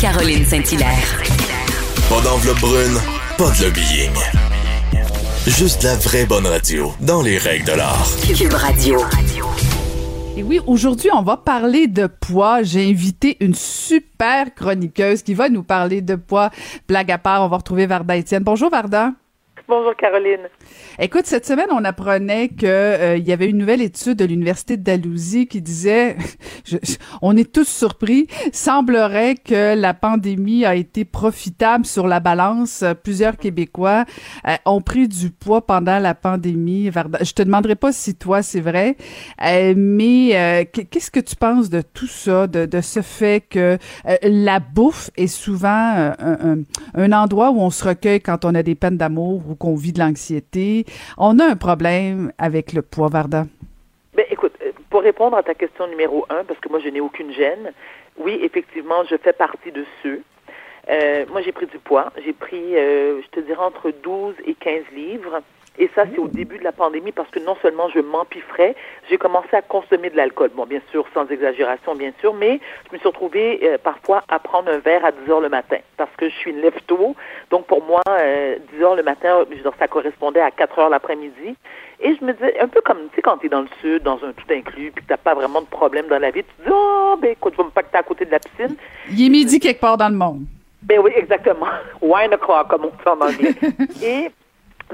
Caroline Saint-Hilaire. Pas d'enveloppe brune, pas de lobbying. Juste la vraie bonne radio, dans les règles de l'art. Cube Radio. Et oui, aujourd'hui, on va parler de poids. J'ai invité une super chroniqueuse qui va nous parler de poids. Blague à part, on va retrouver Varda Étienne. Bonjour Varda. Bonjour Caroline. Écoute, cette semaine, on apprenait que euh, il y avait une nouvelle étude de l'université de Dalhousie qui disait, on est tous surpris, semblerait que la pandémie a été profitable sur la balance. Plusieurs Québécois euh, ont pris du poids pendant la pandémie. Je te demanderai pas si toi c'est vrai, euh, mais qu'est-ce que tu penses de tout ça, de, de ce fait que la bouffe est souvent un, un, un endroit où on se recueille quand on a des peines d'amour ou qu'on vit de l'anxiété on a un problème avec le poids, Varda. Ben, écoute, euh, pour répondre à ta question numéro un, parce que moi, je n'ai aucune gêne, oui, effectivement, je fais partie de ceux. Euh, moi, j'ai pris du poids. J'ai pris, euh, je te dirais, entre 12 et 15 livres. Et ça, c'est au début de la pandémie parce que non seulement je m'empiffrais, j'ai commencé à consommer de l'alcool. Bon, bien sûr, sans exagération, bien sûr, mais je me suis retrouvée euh, parfois à prendre un verre à 10 heures le matin parce que je suis une lève tôt. Donc, pour moi, 10 euh, heures le matin, ça correspondait à 4 heures l'après-midi. Et je me disais, un peu comme, tu sais, quand tu es dans le sud, dans un tout inclus, puis que tu n'as pas vraiment de problème dans la vie, tu te dis, oh, ben écoute, je vais me pacter à côté de la piscine. Il est midi quelque part dans le monde. Ben oui, exactement. Wine o'clock, comme on dit en anglais. Et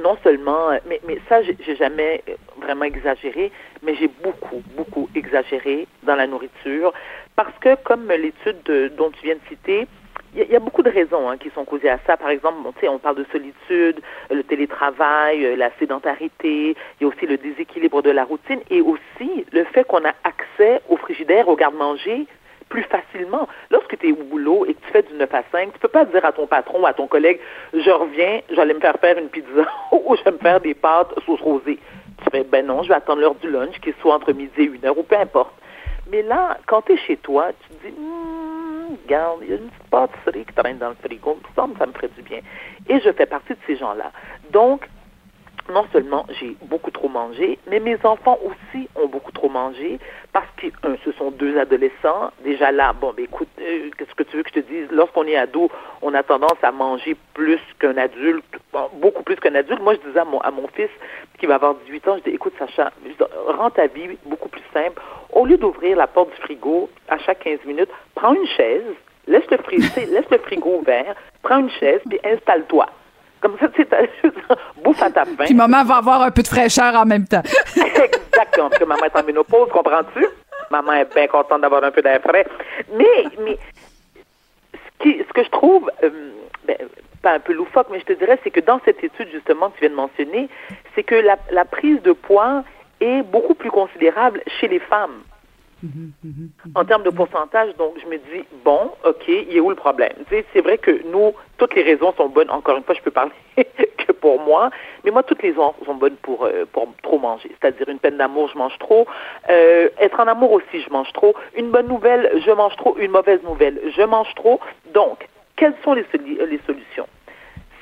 non seulement, euh, mais, mais ça, j'ai jamais euh, vraiment exagéré, mais j'ai beaucoup, beaucoup exagéré dans la nourriture parce que, comme l'étude dont tu viens de citer, il y, a beaucoup de raisons hein, qui sont causées à ça. Par exemple, on parle de solitude, le télétravail, euh, la sédentarité, il y a aussi le déséquilibre de la routine et aussi le fait qu'on a accès au frigidaire, au garde-manger plus facilement. Lorsque tu es au boulot et que tu fais du 9 à 5, tu peux pas dire à ton patron à ton collègue, je reviens, j'allais me faire faire une pizza ou je vais me faire des pâtes sauce rosée. Tu fais, ben non, je vais attendre l'heure du lunch, qu'il soit entre midi et une heure ou peu importe. Mais là, quand tu es chez toi, tu te dis, hum, regarde, il y a une petite pâtisserie qui traîne dans le frigo, ça, ça me ferait du bien. Et je fais partie de ces gens-là. Donc, non seulement j'ai beaucoup trop mangé, mais mes enfants aussi ont beaucoup trop mangé parce que, ce sont deux adolescents. Déjà là, bon, ben écoute, euh, qu'est-ce que tu veux que je te dise? Lorsqu'on est ado, on a tendance à manger plus qu'un adulte, beaucoup plus qu'un adulte. Moi, je disais à mon, fils, qui va avoir 18 ans, je dis, écoute, Sacha, rends ta vie beaucoup plus simple. Au lieu d'ouvrir la porte du frigo à chaque 15 minutes, prends une chaise, laisse le, laisse le frigo ouvert, prends une chaise, puis installe-toi. Comme ça, tu sais, bouffe à ta faim. Puis maman va avoir un peu de fraîcheur en même temps. Exactement, parce que maman est en ménopause, comprends-tu? Maman est bien contente d'avoir un peu d'air frais. Mais, mais ce, qui, ce que je trouve, euh, ben, pas un peu loufoque, mais je te dirais, c'est que dans cette étude, justement, que tu viens de mentionner, c'est que la, la prise de poids est beaucoup plus considérable chez les femmes. En termes de pourcentage, donc je me dis, bon, OK, il est où le problème? c'est vrai que nous, toutes les raisons sont bonnes. Encore une fois, je peux parler que pour moi, mais moi, toutes les raisons sont bonnes pour, euh, pour trop manger. C'est-à-dire une peine d'amour, je mange trop. Euh, être en amour aussi, je mange trop. Une bonne nouvelle, je mange trop. Une mauvaise nouvelle, je mange trop. Donc, quelles sont les, les solutions?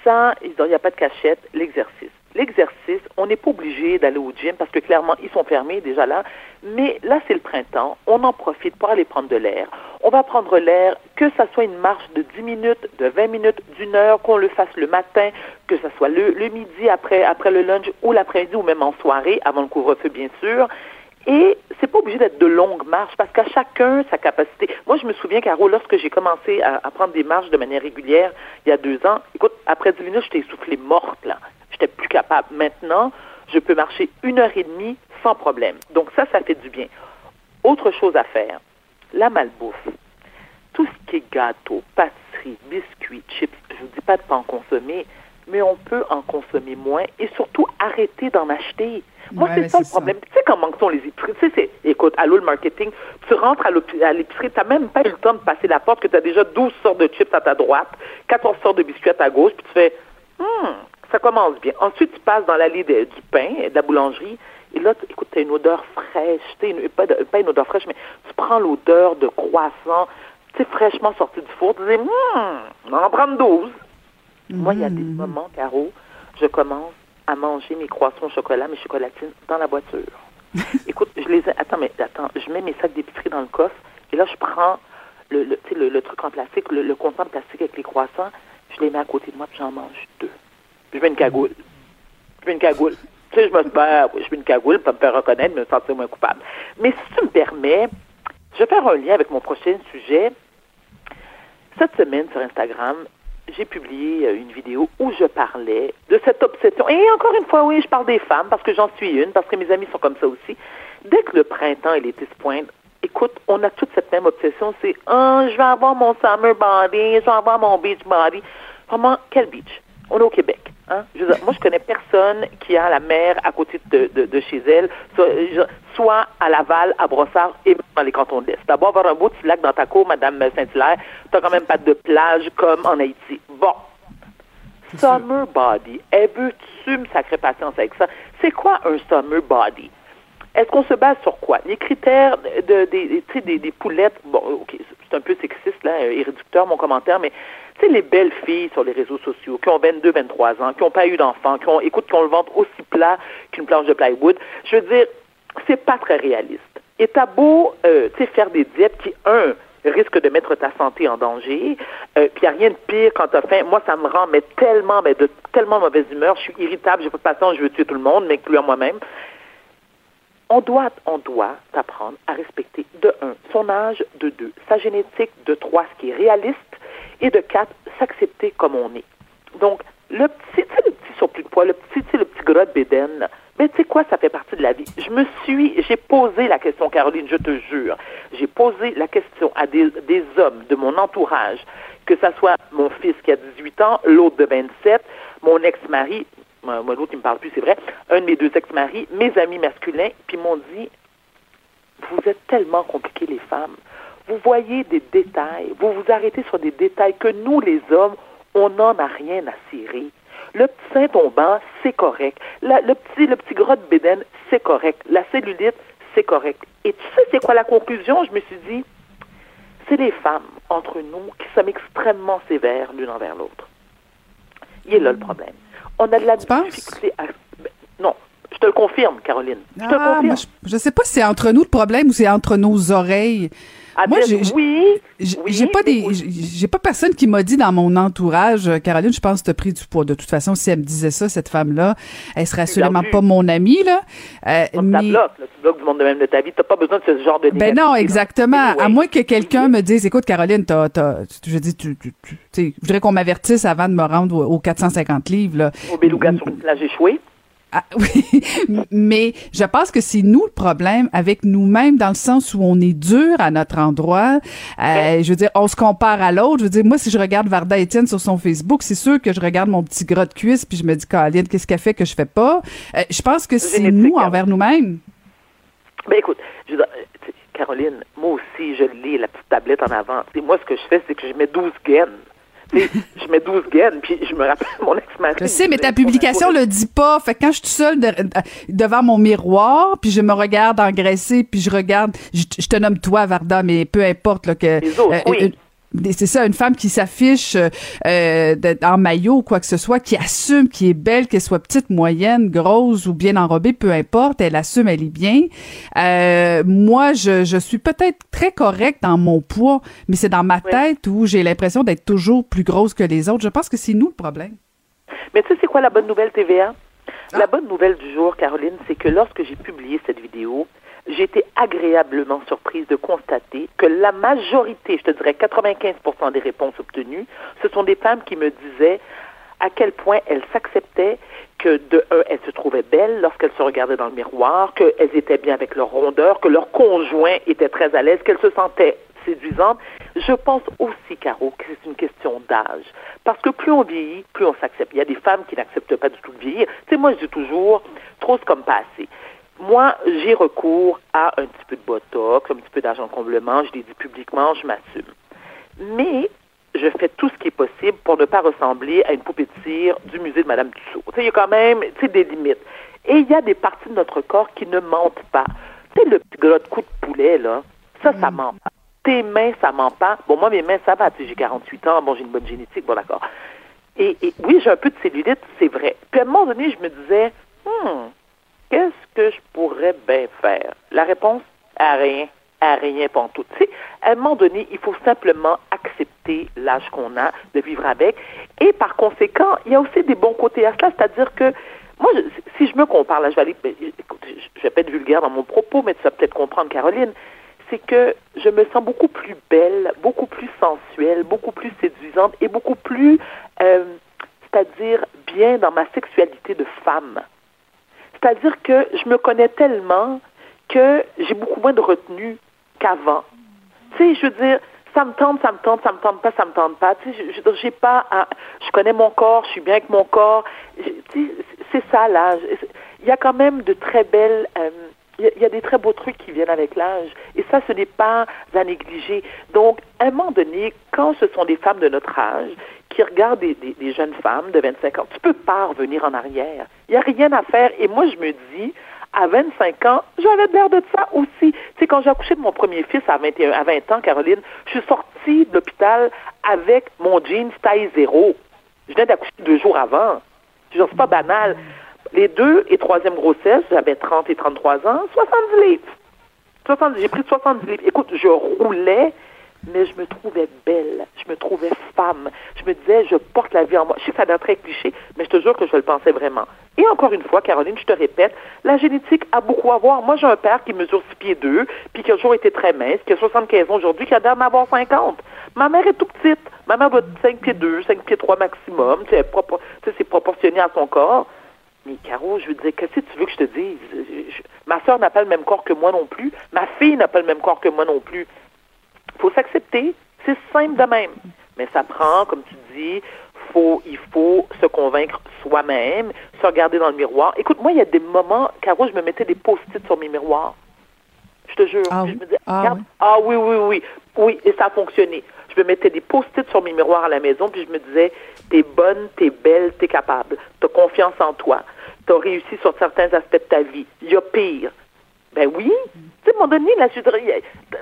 Ça, il n'y a pas de cachette, l'exercice l'exercice, on n'est pas obligé d'aller au gym parce que clairement, ils sont fermés déjà là. Mais là, c'est le printemps. On en profite pour aller prendre de l'air. On va prendre l'air, que ça soit une marche de 10 minutes, de 20 minutes, d'une heure, qu'on le fasse le matin, que ce soit le, midi après, le lunch ou l'après-midi ou même en soirée, avant le couvre-feu, bien sûr. Et c'est pas obligé d'être de longues marches parce qu'à chacun sa capacité. Moi, je me souviens, Caro, lorsque j'ai commencé à, prendre des marches de manière régulière il y a deux ans, écoute, après 10 minutes, j'étais essoufflée morte, là j'étais plus capable. Maintenant, je peux marcher une heure et demie sans problème. Donc ça, ça fait du bien. Autre chose à faire, la malbouffe. Tout ce qui est gâteau, pâtisserie, biscuits, chips, je ne vous dis pas de ne pas en consommer, mais on peut en consommer moins et surtout arrêter d'en acheter. Moi, c'est ça le problème. Tu sais comment sont les épiceries? Tu sais, écoute, allô le marketing, tu rentres à l'épicerie, tu n'as même pas eu le temps de passer la porte que tu as déjà 12 sortes de chips à ta droite, 14 sortes de biscuits à ta gauche, puis tu fais, hum, ça commence bien. Ensuite, tu passes dans l'allée du pain, de la boulangerie, et là, écoute, tu as une odeur fraîche, une, pas, pas, une odeur fraîche, mais tu prends l'odeur de croissant, tu sais, fraîchement sorti du four, tu dis, hum, on en prend 12. Moi, il y a des mmh. moments, Caro, je commence à manger mes croissants au chocolat, mes chocolatines dans la voiture. écoute, je les ai, attends, mais attends, je mets mes sacs d'épicerie dans le coffre, et là, je prends le, le, tu sais, le, le truc en plastique, le, le contenant de plastique avec les croissants, je les mets à côté de moi puis j'en mange deux. Je mets une cagoule. Je mets une cagoule. Tu sais, je me ben, je mets une cagoule pour me faire reconnaître, me sentir moins coupable. Mais si tu me permets, je vais faire un lien avec mon prochain sujet. Cette semaine sur Instagram, j'ai publié euh, une vidéo où je parlais de cette obsession. Et encore une fois, oui, je parle des femmes parce que j'en suis une, parce que mes amis sont comme ça aussi. Dès que le printemps et l'été se pointent, écoute, on a toute cette même obsession, c'est ah, je vais avoir mon summer body, je vais avoir mon beach body. Vraiment, quel beach? On est au Québec. Hein? Je dire, moi, je connais personne qui a la mer à côté de, de, de chez elle, soit, à Laval, à Brossard et dans les cantons de l'Est. D'abord, avoir un beau petit lac dans ta cour, Madame Saint-Hilaire, t'as quand même pas de plage comme en Haïti. Bon. Summer body. Elle veut-tu me sacrer patience avec ça? C'est quoi un summer body? Est-ce qu'on se base sur quoi? Les critères de, des, poulettes, bon, OK, c'est un peu sexiste, là, et réducteur, mon commentaire, mais tu les belles filles sur les réseaux sociaux qui ont 22, 23 ans, qui n'ont pas eu d'enfants, qui ont, écoute, qui ont le ventre aussi plat qu'une planche de plywood, je veux dire, c'est pas très réaliste. Et t'as beau, euh, tu sais, faire des diètes qui, un, risquent de mettre ta santé en danger, euh, puis il a rien de pire quand t'as faim. Moi, ça me rend mais tellement, mais de tellement mauvaise humeur, je suis irritable, j'ai pas de patience, je veux tuer tout le monde, m'incluant moi-même on doit, on doit apprendre à respecter de un son âge, de deux sa génétique, de trois ce qui est réaliste, et de quatre s'accepter comme on est. Donc le petit, le petit surplus de poids, le petit, le petit gras de bédaine, mais tu sais quoi, ça fait partie de la vie. Je me suis, j'ai posé la question, Caroline, je te jure, j'ai posé la question à des, des hommes de mon entourage, que ça soit mon fils qui a 18 ans, l'autre de 27, mon ex-mari, moi, l'autre, il me parle plus, c'est vrai, un de mes deux ex-maris, mes amis masculins, puis m'ont dit, vous êtes tellement compliqués, les femmes. Vous voyez des détails, vous vous arrêtez sur des détails que nous, les hommes, on n'en a rien à cirer. Le petit sein tombant, c'est correct. La- le petit, le petit gras de bédaine, c'est correct. La cellulite, c'est correct. Et tu sais, c'est quoi la conclusion? Je me suis dit, c'est les femmes, entre nous, qui sommes extrêmement sévères l'une envers l'autre. Il est là le problème. On a de la difficulté à... Ben, te le confirme, Caroline. Je te le Ah, confirme. je, sais pas si c'est entre nous le problème ou c'est entre nos oreilles. À moi, dire j'ai- oui, J'ai oui, pas des, j'ai pas personne qui m'a dit dans mon entourage, euh, Caroline, je pense que t'as pris du poids. De toute façon, si elle me disait ça, cette femme-là, elle serait vu. pas mon amie, là. Euh, mais- là, tu bloques du monde de même de ta vie. T'as pas besoin de ce genre de Ben non, exactement. Anyway. À moins que quelqu'un me dise, écoute, Caroline, t'as, t'as, je dis, tu, tu, tu- je voudrais qu'on m'avertisse avant de me rendre au- aux 450 livres, là. Au beluga sur une plage échouée. Ah, oui, mais je pense que c'est nous le problème avec nous-mêmes dans le sens où on est dur à notre endroit. Euh, je veux dire, on se compare à l'autre. Je veux dire, moi, si je regarde Varda Étienne sur son Facebook, c'est sûr que je regarde mon petit gras de cuisse puis je me dis, Caroline, qu'est-ce qu'elle fait que je fais pas? Euh, je pense que c'est nous hein. envers nous-mêmes. Ben écoute, je veux dire, Caroline, moi aussi, je lis la petite tablette en avant. Et moi, ce que je fais, c'est que je mets 12 gaines. Je mets 12 gaines, puis je me rappelle mon ex-mari. Je sais, mais ta publication le dit pas. Fait que quand je suis seule de- devant mon miroir, puis je me regarde engraissée, puis je regarde, je, je te nomme toi, Varda, mais peu importe là, que Les autres, oui. C'est ça, une femme qui s'affiche euh, de- en maillot ou quoi que ce soit, qui assume, qui est belle, qu'elle soit petite, moyenne, grosse ou bien enrobée, peu importe, elle assume, elle est bien. Euh, moi, je, je suis peut-être très correcte dans mon poids, mais c'est dans ma Oui. tête où j'ai l'impression d'être toujours plus grosse que les autres. Je pense que c'est nous le problème. Mais tu sais, c'est quoi la bonne nouvelle TVA? Ah. La bonne nouvelle du jour, Caroline, c'est que lorsque j'ai publié cette vidéo, j'ai été agréablement surprise de constater que la majorité, je te dirais 95% des réponses obtenues, ce sont des femmes qui me disaient à quel point elles s'acceptaient, que de un, elles se trouvaient belles lorsqu'elles se regardaient dans le miroir, qu'elles étaient bien avec leur rondeur, que leur conjoint était très à l'aise, qu'elles se sentaient séduisantes. Je pense aussi, Caro, que c'est une question d'âge. Parce que plus on vieillit, plus on s'accepte. Il y a des femmes qui n'acceptent pas du tout de vieillir. Tu sais, moi, je dis toujours, trop c'est comme pas assez. Moi, j'ai recours à un petit peu de botox, un petit peu d'argent comblement, je l'ai dit publiquement, je m'assume. Mais je fais tout ce qui est possible pour ne pas ressembler à une poupée de cire du musée de Madame Tussaud. Tu sais, il y a quand même des limites. Et il y a des parties de notre corps qui ne mentent pas. Tu sais, le petit gras de cou de poulet, là, ça, ça ment pas. Tes mains, ça ment pas. Bon, moi, mes mains, ça va. J'ai 48 ans, bon, j'ai une bonne génétique, bon, d'accord. Et, et oui, j'ai un peu de cellulite, c'est vrai. Puis à un moment donné, je me disais, hmm, qu'est-ce que je pourrais bien faire? La réponse, à rien. à rien pantoute. Tu à un moment donné, il faut simplement accepter l'âge qu'on a, de vivre avec. Et par conséquent, il y a aussi des bons côtés à cela, c'est-à-dire que moi, si je me compare, là, je vais aller, ben, je vais pas être vulgaire dans mon propos, mais tu vas peut-être comprendre, Caroline, c'est que je me sens beaucoup plus belle, beaucoup plus sensuelle, beaucoup plus séduisante et beaucoup plus, euh, c'est-à-dire bien dans ma sexualité de femme. C'est-à-dire que je me connais tellement que j'ai beaucoup moins de retenue qu'avant. Tu sais, je veux dire, ça me tente, ça me tente, ça me tente pas, ça me tente pas. Tu sais, je, j'ai pas, je connais mon corps, je suis bien avec mon corps. Tu sais, c'est ça l'âge. Il y a quand même de très belles, euh, il y, a des très beaux trucs qui viennent avec l'âge. Et ça, ce n'est pas à négliger. Donc, à un moment donné, quand ce sont des femmes de notre âge qui regardent des, des jeunes femmes de 25 ans, tu peux pas revenir en arrière. Il n'y a rien à faire. Et moi, je me dis, à 25 ans, j'avais l'air de ça aussi. Tu sais, quand j'ai accouché de mon premier fils à 21, à 20 ans, Caroline, je suis sortie de l'hôpital avec mon jeans taille zéro. Je viens d'accoucher deux jours avant. C'est pas banal. Les deux et troisième grossesse, j'avais 30 et 33 ans, 70 livres. 70, j'ai pris 70 livres. Écoute, je roulais mais je me trouvais belle, je me trouvais femme. Je me disais, je porte la vie en moi. Je sais que ça doit être très cliché, mais je te jure que je le pensais vraiment. Et encore une fois, Caroline, je te répète, la génétique a beaucoup à voir. Moi, j'ai un père qui mesure 6 pieds 2, puis qui a toujours été très mince, qui a 75 ans aujourd'hui, qui a d'ailleurs avoir 50. Ma mère est tout petite. Ma mère doit 5 pieds 2, 5 pieds 3 maximum. C'est proportionné à son corps. Mais Caro, je veux dire, qu'est-ce que tu veux que je te dise? ma soeur n'a pas le même corps que moi non plus. Ma fille n'a pas le même corps que moi non plus faut s'accepter. C'est simple de même. Mais ça prend, comme tu dis, faut, il faut se convaincre soi-même, se regarder dans le miroir. Écoute, moi, il y a des moments, Caro, je me mettais des post-it sur mes miroirs. Je te jure. Ah, je me disais, ah, oui. ah oui, oui, oui. Oui, et ça a fonctionné. Je me mettais des post-it sur mes miroirs à la maison, puis je me disais, t'es bonne, t'es belle, t'es capable. T'as confiance en toi. T'as réussi sur certains aspects de ta vie. Il y a pire. Ben oui. Tu sais, à un moment donné, là,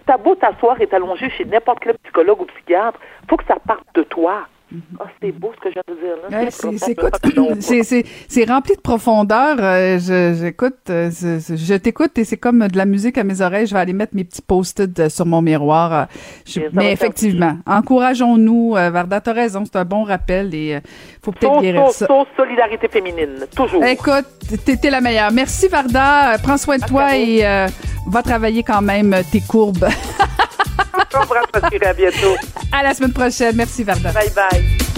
t'as beau t'asseoir et t'allonger chez n'importe quel psychologue ou psychiatre, faut que ça parte de toi. Ah, c'est beau ce que je viens de dire là. c'est rempli de profondeur. Euh, j'écoute, euh, je, t'écoute et c'est comme de la musique à mes oreilles. Je vais aller mettre mes petits post-it euh, sur mon miroir. mais effectivement, encourageons-nous. Varda, t'as raison, c'est un bon rappel et faut peut-être guérir ça. solidarité féminine, toujours. Écoute, t'étais la meilleure. Merci Varda. Prends soin de toi et va travailler quand même tes courbes. à bientôt. À la semaine prochaine. Merci, Varda. Bye bye.